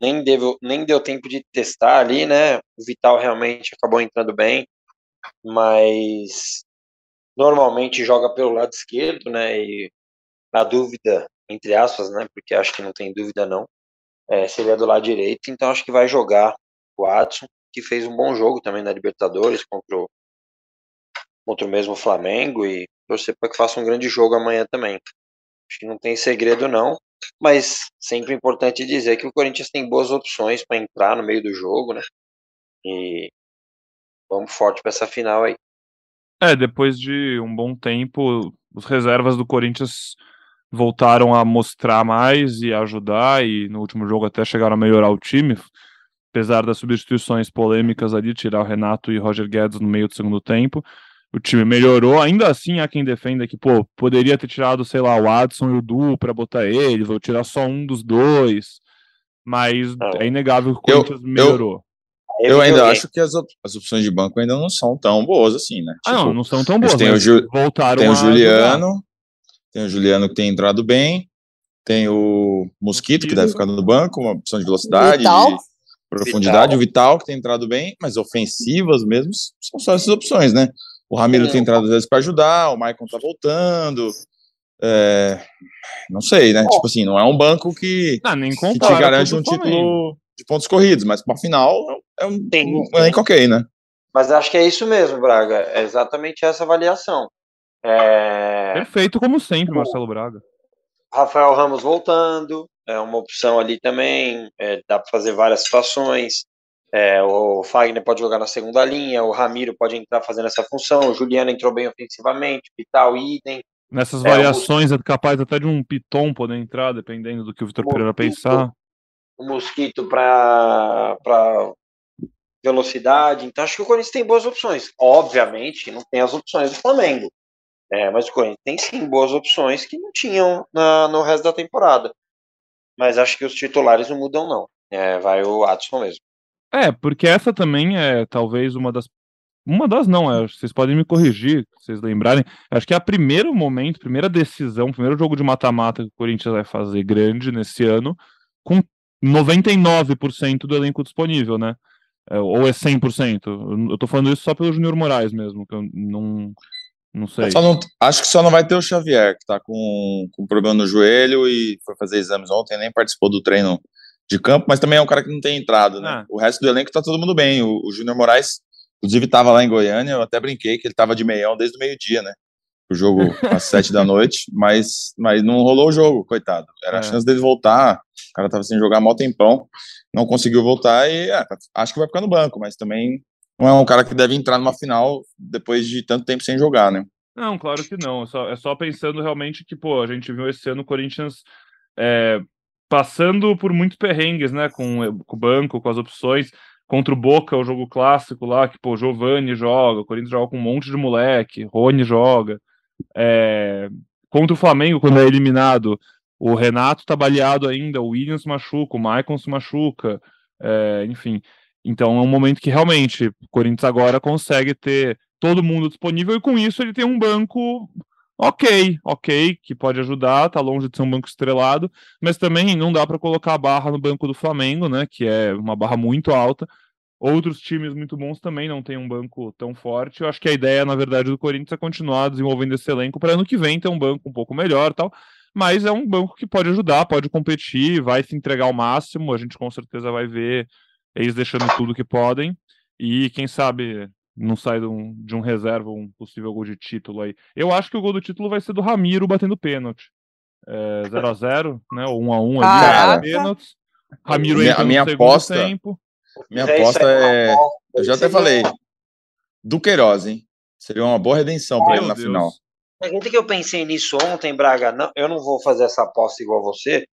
nem deu, nem deu tempo de testar ali, né? O Vital realmente acabou entrando bem, mas normalmente joga pelo lado esquerdo, né? E na dúvida, entre aspas, né? Porque acho que não tem dúvida não, é, seria do lado direito, então acho que vai jogar o Adson, que fez um bom jogo também na Libertadores contra o, contra o mesmo Flamengo e torcer para que faça um grande jogo amanhã também. Acho que não tem segredo não mas sempre importante dizer que o Corinthians tem boas opções para entrar no meio do jogo, né? E vamos forte para essa final aí. É, depois de um bom tempo, os reservas do Corinthians voltaram a mostrar mais e ajudar, e no último jogo até chegaram a melhorar o time, apesar das substituições polêmicas ali, tirar o Renato e Roger Guedes no meio do segundo tempo. O time melhorou. Ainda assim, há quem defenda que, pô, poderia ter tirado, sei lá, o Adson e o Du para botar eles, ou tirar só um dos dois. Mas é, é inegável que o Corinthians eu, melhorou. Eu, eu ainda acho que as, op as opções de banco ainda não são tão boas assim, né? Ah, tipo, não, não são tão boas. Tem o, Ju voltaram tem o Juliano, jogar. tem o Juliano que tem entrado bem, tem o Mosquito, que deve ficar no banco, uma opção de velocidade, de profundidade, Vital. o Vital, que tem entrado bem, mas ofensivas mesmo são só essas opções, né? O Ramiro é. tem entrado às vezes para ajudar, o Maicon tá voltando. É, não sei, né? Tipo assim, não é um banco que, não, nem que te garante um título de pontos corridos, mas para final é um, Tem, um elenco ok, né? Mas acho que é isso mesmo, Braga. É exatamente essa avaliação. É... Perfeito, como sempre, Marcelo Braga. Rafael Ramos voltando, é uma opção ali também. É, dá para fazer várias situações. É, o Fagner pode jogar na segunda linha, o Ramiro pode entrar fazendo essa função, o Juliano entrou bem ofensivamente, Vital, idem. Nessas variações é, o... é capaz até de um Piton poder entrar, dependendo do que o Vitor Pereira pensar. O Mosquito para velocidade. Então acho que o Corinthians tem boas opções. Obviamente, não tem as opções do Flamengo. É, mas o Corinthians tem sim boas opções que não tinham na, no resto da temporada. Mas acho que os titulares não mudam, não. É, vai o Adson mesmo. É, porque essa também é talvez uma das. Uma das não, é, vocês podem me corrigir, vocês lembrarem. Acho que é a primeiro momento, primeira decisão, primeiro jogo de mata-mata que o Corinthians vai fazer grande nesse ano, com 99% do elenco disponível, né? É, ou é 100%? Eu tô falando isso só pelo Júnior Moraes mesmo, que eu não, não sei. Não, acho que só não vai ter o Xavier, que tá com, com problema no joelho e foi fazer exames ontem, nem participou do treino de campo, mas também é um cara que não tem entrado, né? Ah. O resto do elenco tá todo mundo bem. O, o Júnior Moraes, inclusive, tava lá em Goiânia, eu até brinquei que ele tava de meião desde o meio-dia, né? O jogo às sete da noite, mas, mas não rolou o jogo, coitado. Era é. a chance dele voltar, o cara tava sem jogar mal tempão não conseguiu voltar e é, acho que vai ficar no banco, mas também não é um cara que deve entrar numa final depois de tanto tempo sem jogar, né? Não, claro que não. É só, é só pensando realmente que, pô, a gente viu esse ano o Corinthians é, passando por muitos perrengues, né? Com, com o banco, com as opções. Contra o Boca, o jogo clássico lá, que, pô, Giovanni joga, o Corinthians joga com um monte de moleque, Rony joga. É, contra o Flamengo, quando é eliminado, o Renato tá baleado ainda, o Williams machuca, o Maicon se machuca, é, enfim. Então é um momento que realmente o Corinthians agora consegue ter todo mundo disponível e com isso ele tem um banco ok, ok, que pode ajudar, tá longe de ser um banco estrelado, mas também não dá para colocar a barra no banco do Flamengo, né, que é uma barra muito alta. Outros times muito bons também não têm um banco tão forte. Eu acho que a ideia, na verdade, do Corinthians é continuar desenvolvendo esse elenco para ano que vem ter um banco um pouco melhor, tal mas é um banco que pode ajudar, pode competir, vai se entregar ao máximo. A gente com certeza vai ver eles deixando tudo que podem. E quem sabe não sai de um, de um reserva um possível gol de título aí. Eu acho que o gol do título vai ser do Ramiro batendo pênalti. 0x0, é, né? Ou 1x1 ali, pênaltis. Ramiro entra a minha aposta, tempo. Minha aposta é. Eu já até falei. Do Queiroz, hein? Seria uma boa redenção para ele na Deus. final. Acredita que eu pensei nisso ontem, Braga? Não, eu não vou fazer essa aposta igual você,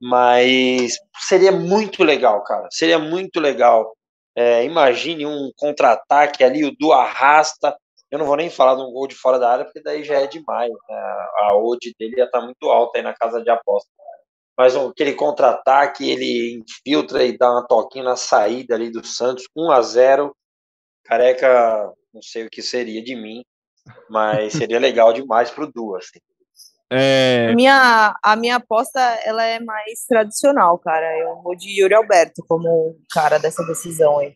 mas seria muito legal, cara. Seria muito legal. É, imagine um contra-ataque ali, o do arrasta. Eu não vou nem falar de um gol de fora da área, porque daí já é demais. Né? A odd dele ia estar tá muito alta aí na casa de aposta. Mas um, aquele contra-ataque, ele infiltra e dá uma toquinha na saída ali do Santos, 1 a 0 Careca, não sei o que seria de mim mas seria legal demais pro Du, assim. É... A, minha, a minha aposta ela é mais tradicional, cara. Eu vou de Yuri Alberto como cara dessa decisão aí.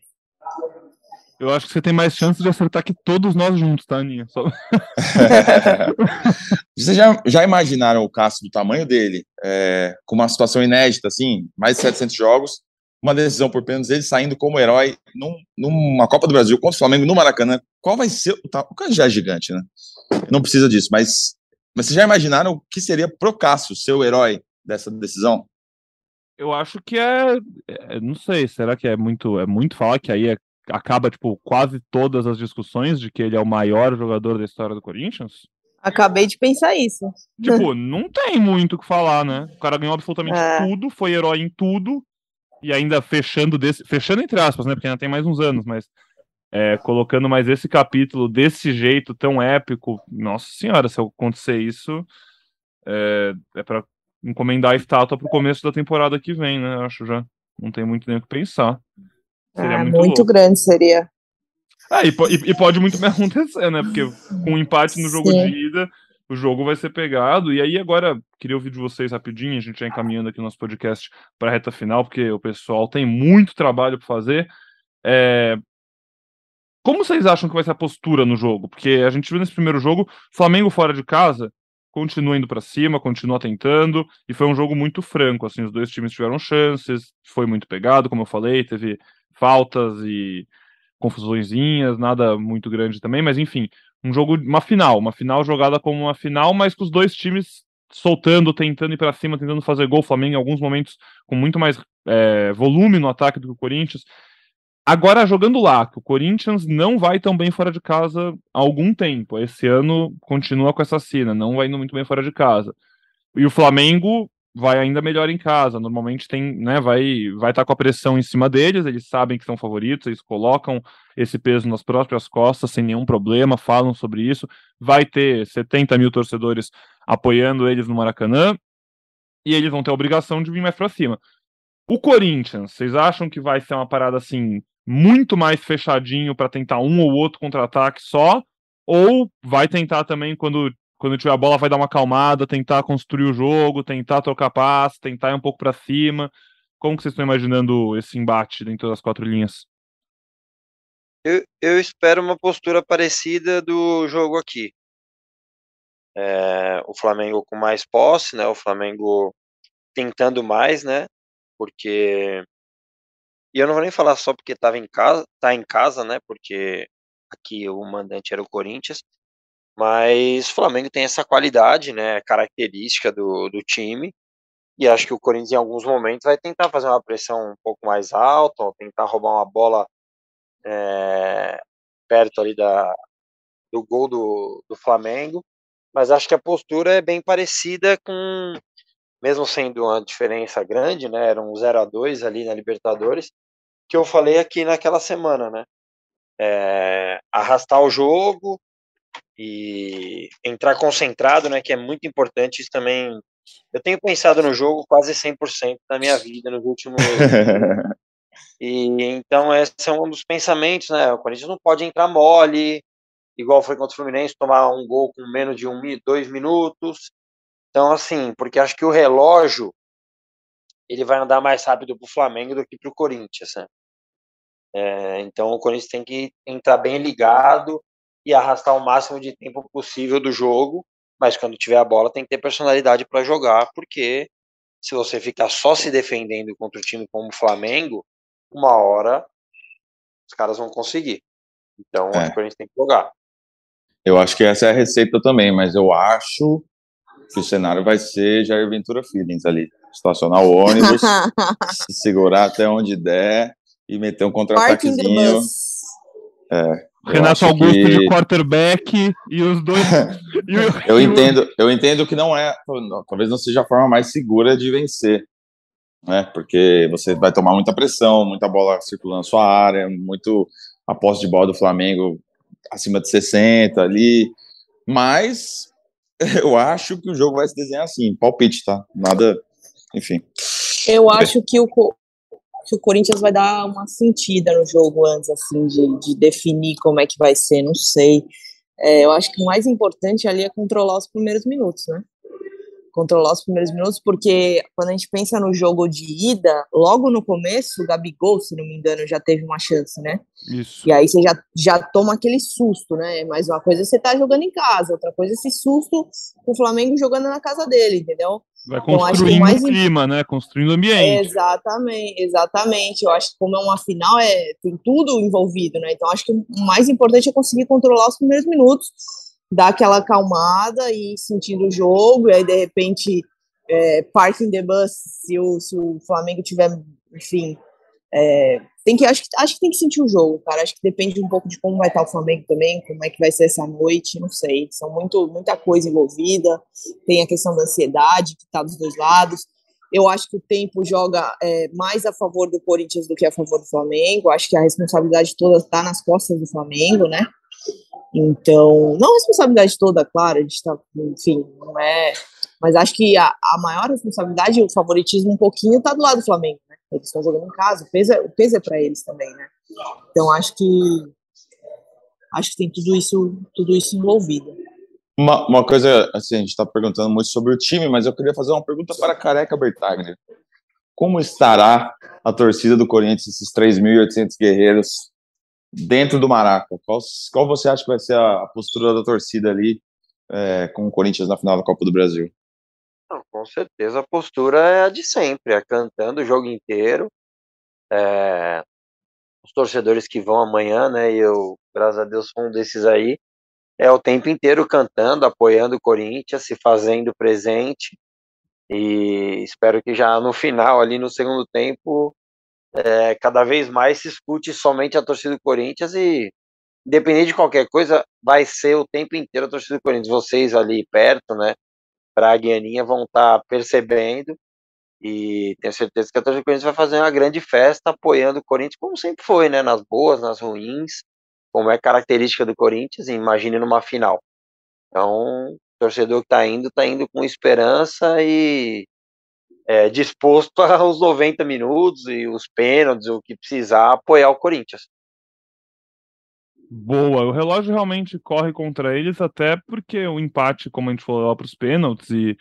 Eu acho que você tem mais chance de acertar que todos nós juntos, tá, Aninha? Só... Vocês já, já imaginaram o Cássio do tamanho dele, é, com uma situação inédita, assim, mais de 700 jogos, uma decisão por pênaltis, ele saindo como herói num, numa Copa do Brasil contra o Flamengo no Maracanã. Qual vai ser. O cara já é gigante, né? Não precisa disso, mas, mas vocês já imaginaram o que seria pro Cássio ser o herói dessa decisão? Eu acho que é, é, Não sei, será que é muito, é muito falar que aí é, acaba, tipo, quase todas as discussões de que ele é o maior jogador da história do Corinthians? Acabei de pensar isso. Tipo, não tem muito o que falar, né? O cara ganhou absolutamente é. tudo, foi herói em tudo, e ainda fechando desse, fechando entre aspas, né? Porque ainda tem mais uns anos, mas é, colocando mais esse capítulo desse jeito tão épico. Nossa senhora, se acontecer isso, é, é para encomendar a estátua pro começo da temporada que vem, né? Acho já. Não tem muito nem o que pensar. Seria ah, muito, muito grande seria. Ah, e, e, e, pode muito bem acontecer, né? Porque com um empate no jogo Sim. de ida, o jogo vai ser pegado. E aí, agora, queria ouvir de vocês rapidinho, a gente já encaminhando aqui o nosso podcast para a reta final, porque o pessoal tem muito trabalho para fazer. É... Como vocês acham que vai ser a postura no jogo? Porque a gente viu nesse primeiro jogo, Flamengo fora de casa, continua indo para cima, continua tentando, e foi um jogo muito franco, assim, os dois times tiveram chances, foi muito pegado, como eu falei, teve faltas e confusõezinhas, nada muito grande também, mas enfim, um jogo, uma final, uma final jogada como uma final, mas com os dois times soltando, tentando ir para cima, tentando fazer gol, o Flamengo em alguns momentos com muito mais é, volume no ataque do que o Corinthians, Agora, jogando lá, que o Corinthians não vai tão bem fora de casa há algum tempo. Esse ano continua com essa cena, não vai indo muito bem fora de casa. E o Flamengo vai ainda melhor em casa. Normalmente tem, né, vai vai estar tá com a pressão em cima deles, eles sabem que são favoritos, eles colocam esse peso nas próprias costas sem nenhum problema, falam sobre isso. Vai ter 70 mil torcedores apoiando eles no Maracanã e eles vão ter a obrigação de vir mais para cima. O Corinthians, vocês acham que vai ser uma parada assim muito mais fechadinho para tentar um ou outro contra-ataque só, ou vai tentar também quando quando tiver a bola vai dar uma acalmada, tentar construir o jogo, tentar trocar passe, tentar ir um pouco para cima. Como que vocês estão imaginando esse embate dentro das quatro linhas? Eu, eu espero uma postura parecida do jogo aqui. É, o Flamengo com mais posse, né? O Flamengo tentando mais, né? Porque e eu não vou nem falar só porque estava em casa, tá em casa, né? Porque aqui o mandante era o Corinthians, mas o Flamengo tem essa qualidade, né? Característica do, do time. E acho que o Corinthians em alguns momentos vai tentar fazer uma pressão um pouco mais alta, ou tentar roubar uma bola é, perto ali da, do gol do, do Flamengo. Mas acho que a postura é bem parecida com, mesmo sendo uma diferença grande, né? Era um 0 a 2 ali na Libertadores, que eu falei aqui naquela semana, né? É, arrastar o jogo e entrar concentrado, né? Que é muito importante. Isso também. Eu tenho pensado no jogo quase 100% da minha vida nos últimos. e então, esse é um dos pensamentos, né? O Corinthians não pode entrar mole, igual foi contra o Fluminense, tomar um gol com menos de um, dois minutos. Então, assim, porque acho que o relógio ele vai andar mais rápido para o Flamengo do que para o Corinthians. Né? É, então o Corinthians tem que entrar bem ligado e arrastar o máximo de tempo possível do jogo, mas quando tiver a bola tem que ter personalidade para jogar, porque se você ficar só se defendendo contra um time como o Flamengo, uma hora os caras vão conseguir. Então é. acho que a gente tem que jogar. Eu acho que essa é a receita também, mas eu acho que o cenário vai ser Jair Ventura Feelings ali. Estacionar o ônibus, se segurar até onde der e meter um contra-ataquezinho. É, Renato Augusto que... de quarterback e os dois. eu entendo, eu entendo que não é, talvez não seja a forma mais segura de vencer, né? Porque você vai tomar muita pressão, muita bola circulando na sua área, muito a posse de bola do Flamengo acima de 60 ali, mas eu acho que o jogo vai se desenhar assim, palpite, tá? Nada, enfim. Eu acho que o, que o Corinthians vai dar uma sentida no jogo antes, assim, de, de definir como é que vai ser, não sei. É, eu acho que o mais importante ali é controlar os primeiros minutos, né? Controlar os primeiros minutos, porque quando a gente pensa no jogo de ida, logo no começo, o Gabigol, se não me engano, já teve uma chance, né? Isso. E aí você já, já toma aquele susto, né? Mas uma coisa é você tá jogando em casa, outra coisa é esse susto com o Flamengo jogando na casa dele, entendeu? Vai então, construindo então, mais... o clima, né? Construindo o ambiente. exatamente, exatamente. Eu acho que como é uma final, é, tem tudo envolvido, né? Então acho que o mais importante é conseguir controlar os primeiros minutos, dar aquela acalmada e ir sentindo o jogo, e aí de repente é, parking the bus, se o, se o Flamengo tiver, enfim, é, tem que acho, que acho que tem que sentir o jogo, cara. Acho que depende um pouco de como vai estar o Flamengo também, como é que vai ser essa noite, não sei. São muito, muita coisa envolvida. Tem a questão da ansiedade que está dos dois lados. Eu acho que o tempo joga é, mais a favor do Corinthians do que a favor do Flamengo. Acho que a responsabilidade toda está nas costas do Flamengo, né? Então, não a responsabilidade toda, claro, a gente tá, enfim, não é. Mas acho que a, a maior responsabilidade, o favoritismo um pouquinho, está do lado do Flamengo, né? Eles estão jogando em casa, o peso é, o peso é para eles também, né? Então acho que acho que tem tudo isso, tudo isso envolvido. Uma, uma coisa, assim, a gente está perguntando muito sobre o time, mas eu queria fazer uma pergunta para a Careca Bertagner. Como estará a torcida do Corinthians, esses 3.800 guerreiros, dentro do Maraca? Qual, qual você acha que vai ser a postura da torcida ali é, com o Corinthians na final da Copa do Brasil? Não, com certeza a postura é a de sempre, é cantando o jogo inteiro. É, os torcedores que vão amanhã, né? E eu, graças a Deus, sou um desses aí. É o tempo inteiro cantando, apoiando o Corinthians, se fazendo presente. E espero que já no final, ali no segundo tempo, é, cada vez mais se escute somente a torcida do Corinthians e, independente de qualquer coisa, vai ser o tempo inteiro a torcida do Corinthians. Vocês ali perto, né? Braga e Aninha vão estar tá percebendo e tenho certeza que a torcida do Corinthians vai fazer uma grande festa apoiando o Corinthians, como sempre foi, né? Nas boas, nas ruins, como é característica do Corinthians, imagine numa final. Então, torcedor que está indo, está indo com esperança e é, disposto aos 90 minutos e os pênaltis, o que precisar, apoiar o Corinthians. Boa, o relógio realmente corre contra eles, até porque o empate, como a gente falou lá para os pênaltis, e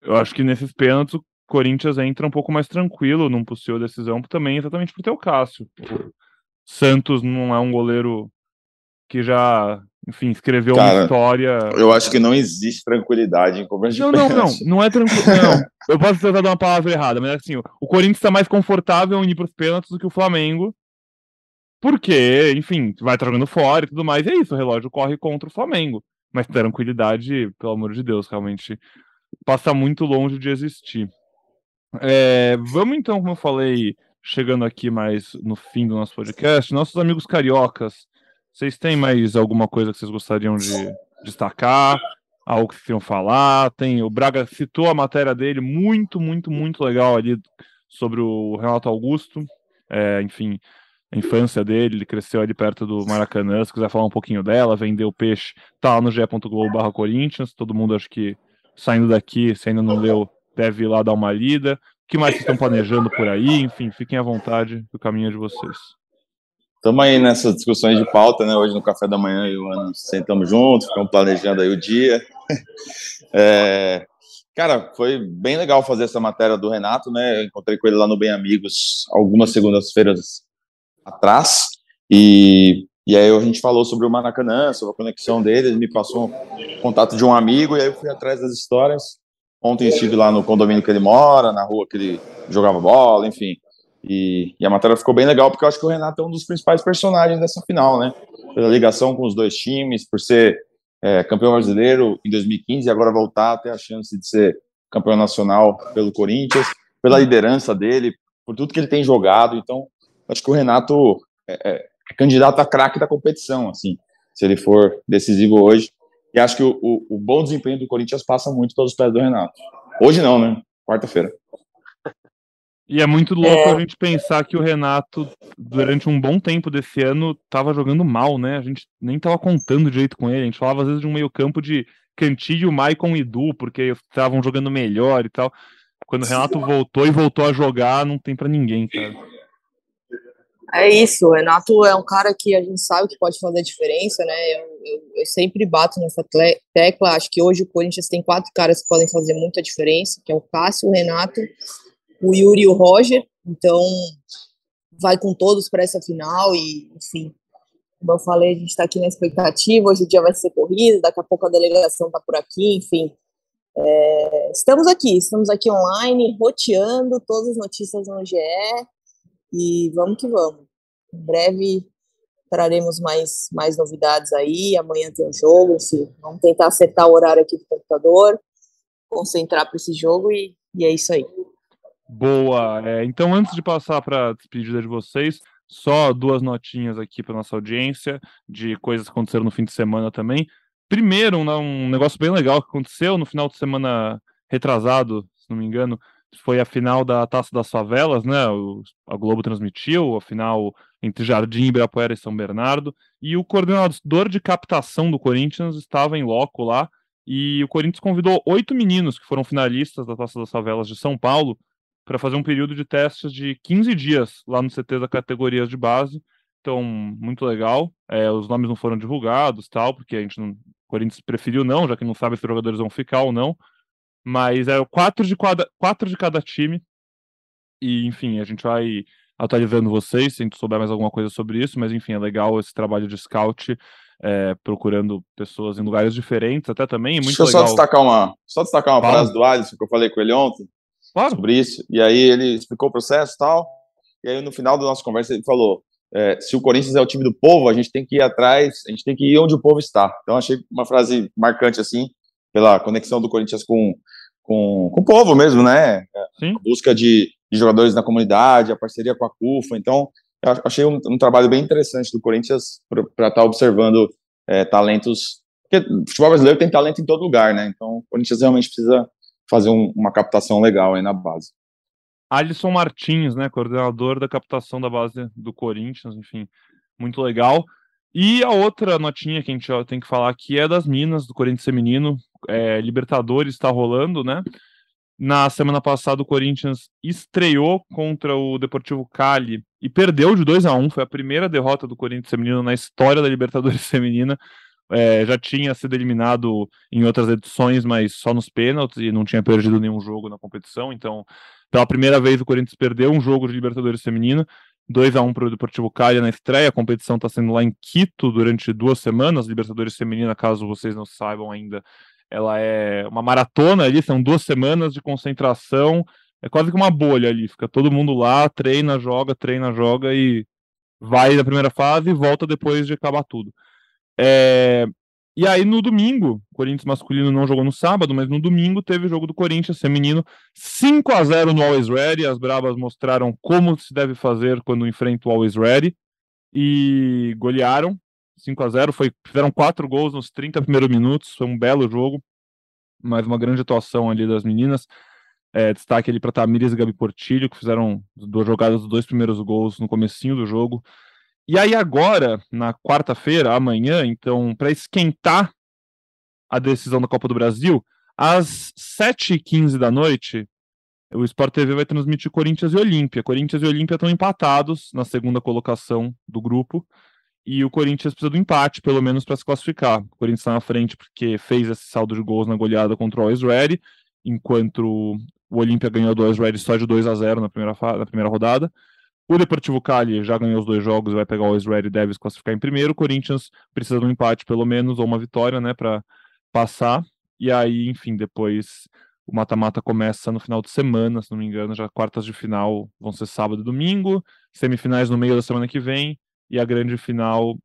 eu acho que nesses pênaltis o Corinthians entra um pouco mais tranquilo num possível decisão, também exatamente por ter o Cássio. O Santos não é um goleiro que já, enfim, escreveu Cara, uma história. Eu acho que não existe tranquilidade em cobrança de Não, não, não, não é tranquilo. Não, eu posso ter dado uma palavra errada, mas assim, o Corinthians está mais confortável em ir para os pênaltis do que o Flamengo. Porque, enfim, vai jogando fora e tudo mais, e é isso, o relógio corre contra o Flamengo. Mas tranquilidade, pelo amor de Deus, realmente passa muito longe de existir. É, vamos então, como eu falei, chegando aqui mais no fim do nosso podcast, nossos amigos cariocas, vocês têm mais alguma coisa que vocês gostariam de destacar? Algo que queriam falar? Tem, o Braga citou a matéria dele, muito, muito, muito legal ali sobre o Renato Augusto. É, enfim, a infância dele, ele cresceu ali perto do Maracanã. Se quiser falar um pouquinho dela, vendeu peixe, tá lá no ge.globo Corinthians. Todo mundo acho que saindo daqui, se ainda não leu, deve ir lá dar uma lida. O que mais vocês estão planejando por aí? Enfim, fiquem à vontade, o caminho é de vocês. Estamos aí nessas discussões de pauta, né? Hoje no café da manhã e o Ana sentamos juntos, ficamos planejando aí o dia. É, cara, foi bem legal fazer essa matéria do Renato, né? Eu encontrei com ele lá no Bem Amigos algumas segundas-feiras atrás e, e aí a gente falou sobre o Maracanã, sobre a conexão dele, ele me passou o contato de um amigo e aí eu fui atrás das histórias Ontem estive lá no condomínio que ele mora, na rua que ele jogava bola, enfim. E, e, a matéria ficou bem legal, porque eu acho que o Renato é um dos principais personagens dessa final, né? Pela ligação com os dois times, por ser é, campeão brasileiro em 2015 e agora voltar a ter a chance de ser campeão nacional pelo Corinthians, pela liderança dele, por tudo que ele tem jogado. Então, acho que o Renato é, é, é candidato a craque da competição, assim, se ele for decisivo hoje. E acho que o, o, o, bom desempenho do Corinthians passa muito pelos pés do Renato. Hoje não, né? Quarta-feira. E é muito louco é... a gente pensar que o Renato, durante um bom tempo desse ano, estava jogando mal, né? A gente nem estava contando direito com ele. A gente falava às vezes de um meio-campo de Cantillo, Maicon e Du, porque estavam jogando melhor e tal. Quando o Renato voltou e voltou a jogar, não tem para ninguém, cara. É isso, o Renato é um cara que a gente sabe que pode fazer a diferença, né? Eu, eu, eu, sempre bato nessa tecla. Acho que hoje o Corinthians tem quatro caras que podem fazer muita diferença, que é o Cássio, o Renato, o Yuri e o Roger. Então, vai com todos para essa final e, enfim, como eu falei, a gente está aqui na expectativa. Hoje o dia vai ser corrido, daqui a pouco a delegação está por aqui, enfim. É, estamos aqui, estamos aqui online, roteando todas as notícias no GE e vamos que vamos. Em breve traremos mais, mais novidades aí. Amanhã tem um jogo, enfim, vamos tentar acertar o horário aqui do computador, concentrar para esse jogo e, e é isso aí. Boa. É, então, antes de passar para a despedida de vocês, só duas notinhas aqui para nossa audiência de coisas que aconteceram no fim de semana também. Primeiro, um, negócio bem legal que aconteceu no final de semana retrasado, se não me engano, foi a final da Taça das Favelas, né? O, a Globo transmitiu, a final entre Jardim, Ibirapuera e São Bernardo, e o coordenador de captação do Corinthians estava em loco lá, e o Corinthians convidou oito meninos que foram finalistas da Taça das Favelas de São Paulo para fazer um período de testes de 15 dias lá no CT da categorias de base. Então, muito legal. É, os nomes não foram divulgados, tal, porque a gente não, o Corinthians preferiu não, já que não sabe se os jogadores vão ficar ou não. Mas é quatro de cada, quatro de cada time. E, enfim, a gente vai atualizando vocês, se a gente souber mais alguma coisa sobre isso, mas enfim, é legal esse trabalho de scout, é, procurando pessoas em lugares diferentes, até também. É muito Deixa eu legal. só destacar uma, só destacar uma Fala. frase do Alisson que eu falei com ele ontem Claro. sobre isso. E aí ele explicou o processo e tal. E aí no final da nossa conversa ele falou: é, se o Corinthians é o time do povo, a gente tem que ir atrás, a gente tem que ir onde o povo está. Então achei uma frase marcante assim, pela conexão do Corinthians com, com, com o povo mesmo, né? Sim. A busca de, de jogadores na comunidade, a parceria com a CUFA. Então, achei um, um trabalho bem interessante do Corinthians para estar observando é, talentos. Porque o futebol brasileiro tem talento em todo lugar, né? Então, o Corinthians realmente precisa fazer um- uma captação legal aí na base. Alisson Martins, né, coordenador da captação da base do Corinthians, enfim, muito legal. E a outra notinha que a gente tem que falar aqui é das Minas, do Corinthians Feminino. É, Libertadores está rolando, né? Na semana passada, o Corinthians estreou contra o Deportivo Cali e perdeu de 2 a 1 Foi a primeira derrota do Corinthians Feminino na história da Libertadores Feminina. É, já tinha sido eliminado em outras edições, mas só nos pênaltis e não tinha perdido nenhum jogo na competição. Então, pela primeira vez, o Corinthians perdeu um jogo de Libertadores Feminino. 2 a 1 para o Deportivo Cali na estreia. A competição está sendo lá em Quito durante duas semanas. Libertadores Feminina, caso vocês não saibam ainda, ela é uma maratona ali, são duas semanas de concentração. É quase que uma bolha ali. Fica todo mundo lá, treina, joga, treina, joga e vai da primeira fase e volta depois de acabar tudo. É, E aí, no domingo, o Corinthians masculino não jogou no sábado, mas no domingo teve o jogo do Corinthians feminino 5 a 0 no Always Ready. As Brabas mostraram como se deve fazer quando enfrenta o Always Ready e golearam 5 a 0 Foi, fizeram quatro gols nos 30 primeiros minutos. Foi um belo jogo, mas uma grande atuação ali das meninas. É, destaque ali para Tamires e Gabi Portilho, que fizeram duas jogadas dos dois primeiros gols no comecinho do jogo. E aí agora, na quarta-feira, amanhã, então, para esquentar a decisão da Copa do Brasil, às 7h15 da noite, o Sport TV vai transmitir Corinthians e Olímpia. Corinthians e Olímpia estão empatados na segunda colocação do grupo. E o Corinthians precisa do empate, pelo menos, para se classificar. O Corinthians está na frente porque fez esse saldo de gols na goleada contra o Always Ready, enquanto o Olímpia ganhou do Always Ready só de 2 a 0 na primeira, na primeira rodada. O Deportivo Cali já ganhou os dois jogos, vai pegar o Ready e deve se classificar em primeiro. O Corinthians precisa de um empate, pelo menos, ou uma vitória, né, para passar. E aí, enfim, depois o mata-mata começa no final de semana, se não me engano, já quartas de final vão ser sábado e domingo, semifinais no meio da semana que vem e a grande final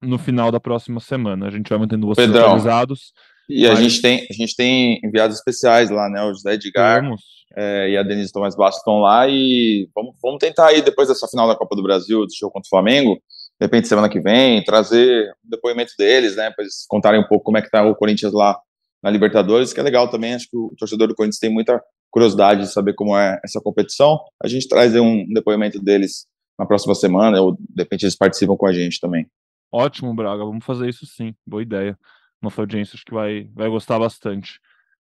no final da próxima semana. A gente vai mantendo vocês Pedrão. atualizados. E a Mas- gente tem, a gente tem enviados especiais lá, né? O José Edgar é, e a Denise Tomás Bastos estão lá e vamos, vamos tentar aí, depois dessa final da Copa do Brasil, do show contra o Flamengo, de repente semana que vem, trazer o depoimento deles, né? Para eles contarem um pouco como é que tá o Corinthians lá na Libertadores, que é legal também. Acho que o torcedor do Corinthians tem muita curiosidade de saber como é essa competição. A gente traz um depoimento deles na próxima semana, ou de repente eles participam com a gente também. Ótimo, Braga. Vamos fazer isso sim. Boa ideia. Nossa audiência acho que vai, vai gostar bastante.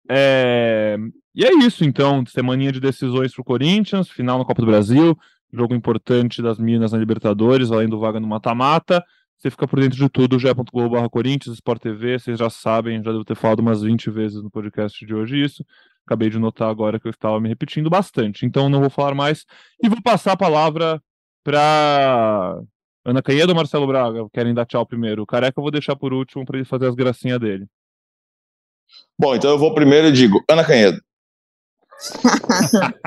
É, E é isso, então. Semaninha de decisões pro Corinthians, final na Copa do Brasil, jogo importante das Minas na Libertadores, além do vaga no mata-mata. Você fica por dentro de tudo, ge.globo.br Corinthians, Sport TV, vocês já sabem, já devo ter falado umas 20 vezes no podcast de hoje isso. Acabei de notar agora que eu estava me repetindo bastante, então não vou falar mais. E vou passar a palavra para Ana Canhedo ou Marcelo Braga? Querem dar tchau primeiro? O Careca eu vou deixar por último para ele fazer as gracinhas dele. Bom, então eu vou primeiro e digo, Ana Canhedo.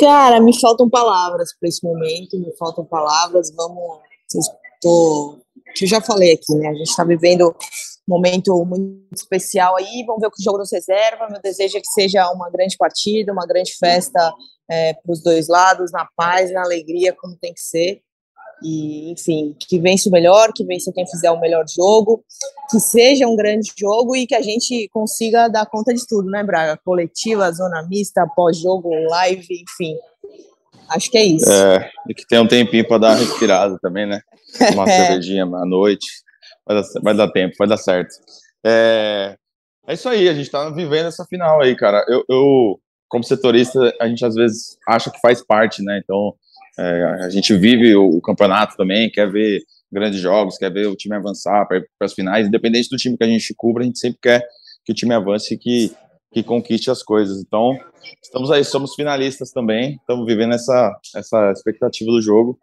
Cara, me faltam palavras para esse momento, me faltam palavras. Vamos. Vocês, tô, eu já falei aqui, né? A gente está vivendo um momento muito especial aí. Vamos ver o que o jogo nos reserva. Meu desejo é que seja uma grande partida, uma grande festa para os dois lados, na paz, na alegria, como tem que ser. E, enfim, que vença o melhor, que vença quem fizer o melhor jogo, que seja um grande jogo e que a gente consiga dar conta de tudo, né, Braga? Coletiva, zona mista, pós-jogo, live, enfim. Acho que é isso. É, e que tem um tempinho para dar uma respirada também, né? Uma é. cervejinha à noite. Vai dar, vai dar, tempo, vai dar certo. É, é isso aí, a gente tá vivendo essa final aí, cara. Eu, eu, como setorista, a gente às vezes acha que faz parte, né? Então, é, a gente vive o, o, campeonato também, quer ver grandes jogos, quer ver o time avançar para as finais, independente do time que a gente cubra, a gente sempre quer que o time avance e que, que conquiste as coisas. Então, estamos aí, somos finalistas também, estamos vivendo essa, essa expectativa do jogo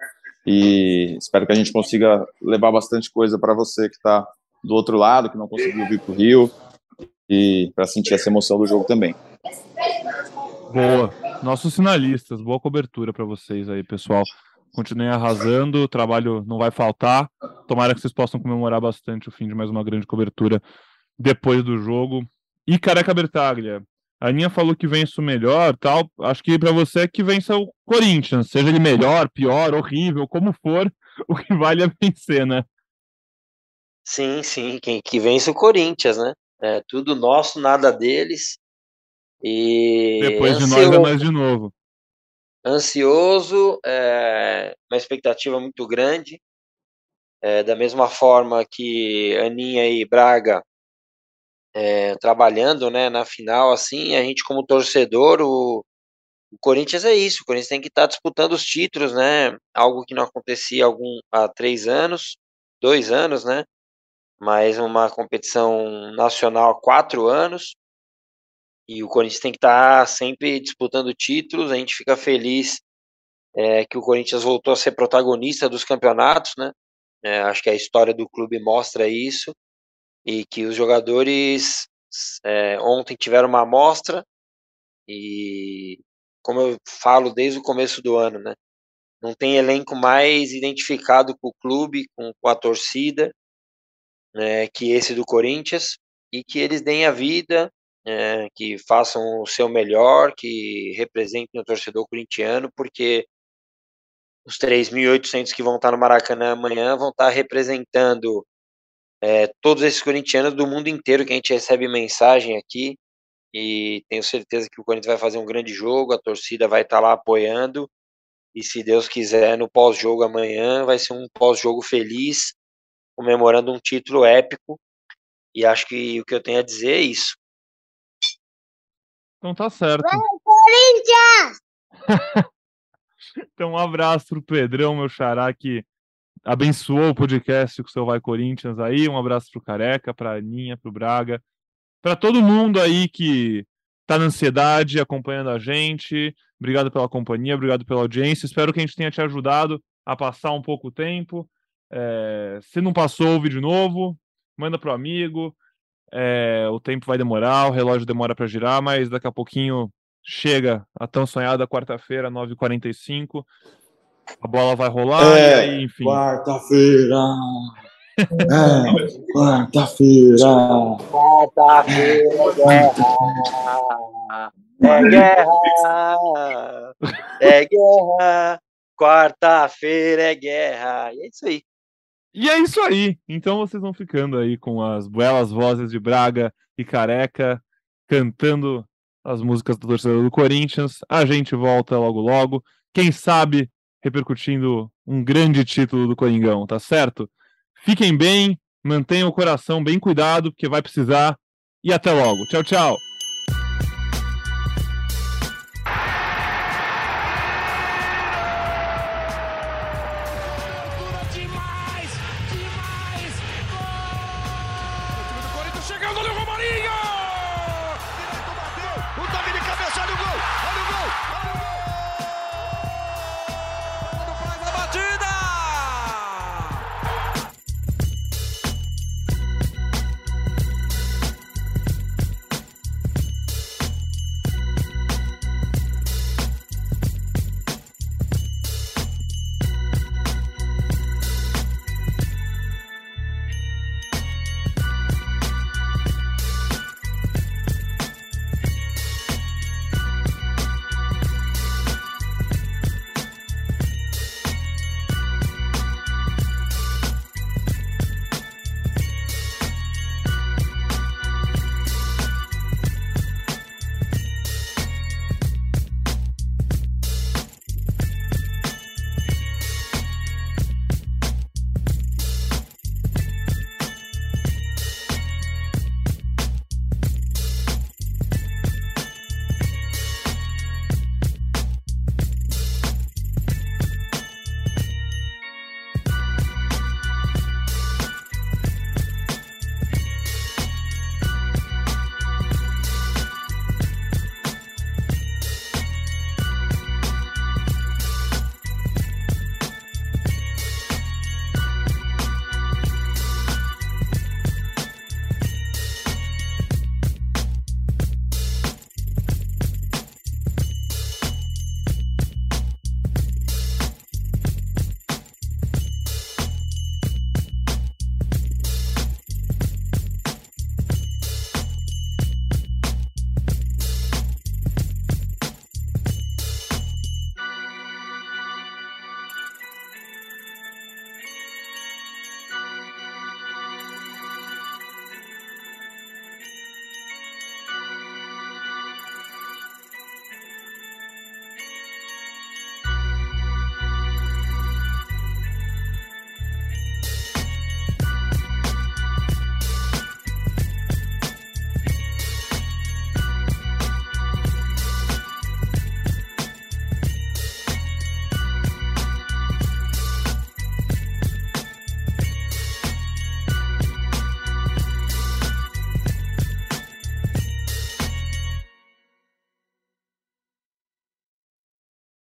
e espero que a gente consiga levar bastante coisa para você que está do outro lado, que não conseguiu vir para o Rio, e para sentir essa emoção do jogo também. Boa. Nossos finalistas, boa cobertura para vocês aí, pessoal. Continuem arrasando, o trabalho não vai faltar. Tomara que vocês possam comemorar bastante o fim de mais uma grande cobertura depois do jogo. E Careca Bertaglia, a Aninha falou que vence o melhor, tal. Acho que para você é que vença o Corinthians, seja ele melhor, pior, horrível, como for, o que vale é vencer, né? Sim, sim, quem que vence o Corinthians, né? É tudo nosso, nada deles. E Depois de nós é nós de novo. Ansioso, é, uma expectativa muito grande. É, da mesma forma que Aninha e Braga é, trabalhando né, na final, assim, a gente como torcedor, o, o Corinthians é isso, o Corinthians tem que estar tá disputando os títulos, né? Algo que não acontecia algum, há três anos, dois anos, né? Mas uma competição nacional há quatro anos. E o Corinthians tem que estar tá sempre disputando títulos. A gente fica feliz é, que o Corinthians voltou a ser protagonista dos campeonatos, né? É, acho que a história do clube mostra isso e que os jogadores é, ontem tiveram uma amostra e como eu falo desde o começo do ano, né? Não tem elenco mais identificado com o clube, com, com a torcida, né, que esse do Corinthians e que eles deem a vida é, que façam o seu melhor, que representem o torcedor corintiano, porque os 3.800 que vão estar no Maracanã amanhã vão estar representando é, todos esses corintianos do mundo inteiro que a gente recebe mensagem aqui. E tenho certeza que o Corinthians vai fazer um grande jogo, a torcida vai estar lá apoiando. E se Deus quiser no pós-jogo amanhã vai ser um pós-jogo feliz, comemorando um título épico. E acho que o que eu tenho a dizer é isso. Então tá certo. Corinthians! então um abraço pro Pedrão, meu xará, que abençoou o podcast com o seu Vai Corinthians aí. Um abraço pro Careca, pra Aninha, pro Braga, para todo mundo aí que tá na ansiedade acompanhando a gente. Obrigado pela companhia, obrigado pela audiência. Espero que a gente tenha te ajudado a passar um pouco o tempo. É, se não passou, ouve de novo, manda pro amigo. É, o tempo vai demorar, o relógio demora para girar, mas daqui a pouquinho chega a tão sonhada quarta-feira, 9h45. A bola vai rolar é, e aí, enfim. Quarta-feira! É, quarta-feira! Quarta-feira! É guerra! É guerra! Quarta-feira é guerra! E é isso aí. E é isso aí. Então vocês vão ficando aí com as belas vozes de Braga e Careca cantando as músicas do torcedor do Corinthians. A gente volta logo logo. Quem sabe repercutindo um grande título do Coringão, tá certo? Fiquem bem, mantenham o coração bem cuidado, porque vai precisar. E até logo. Tchau, tchau.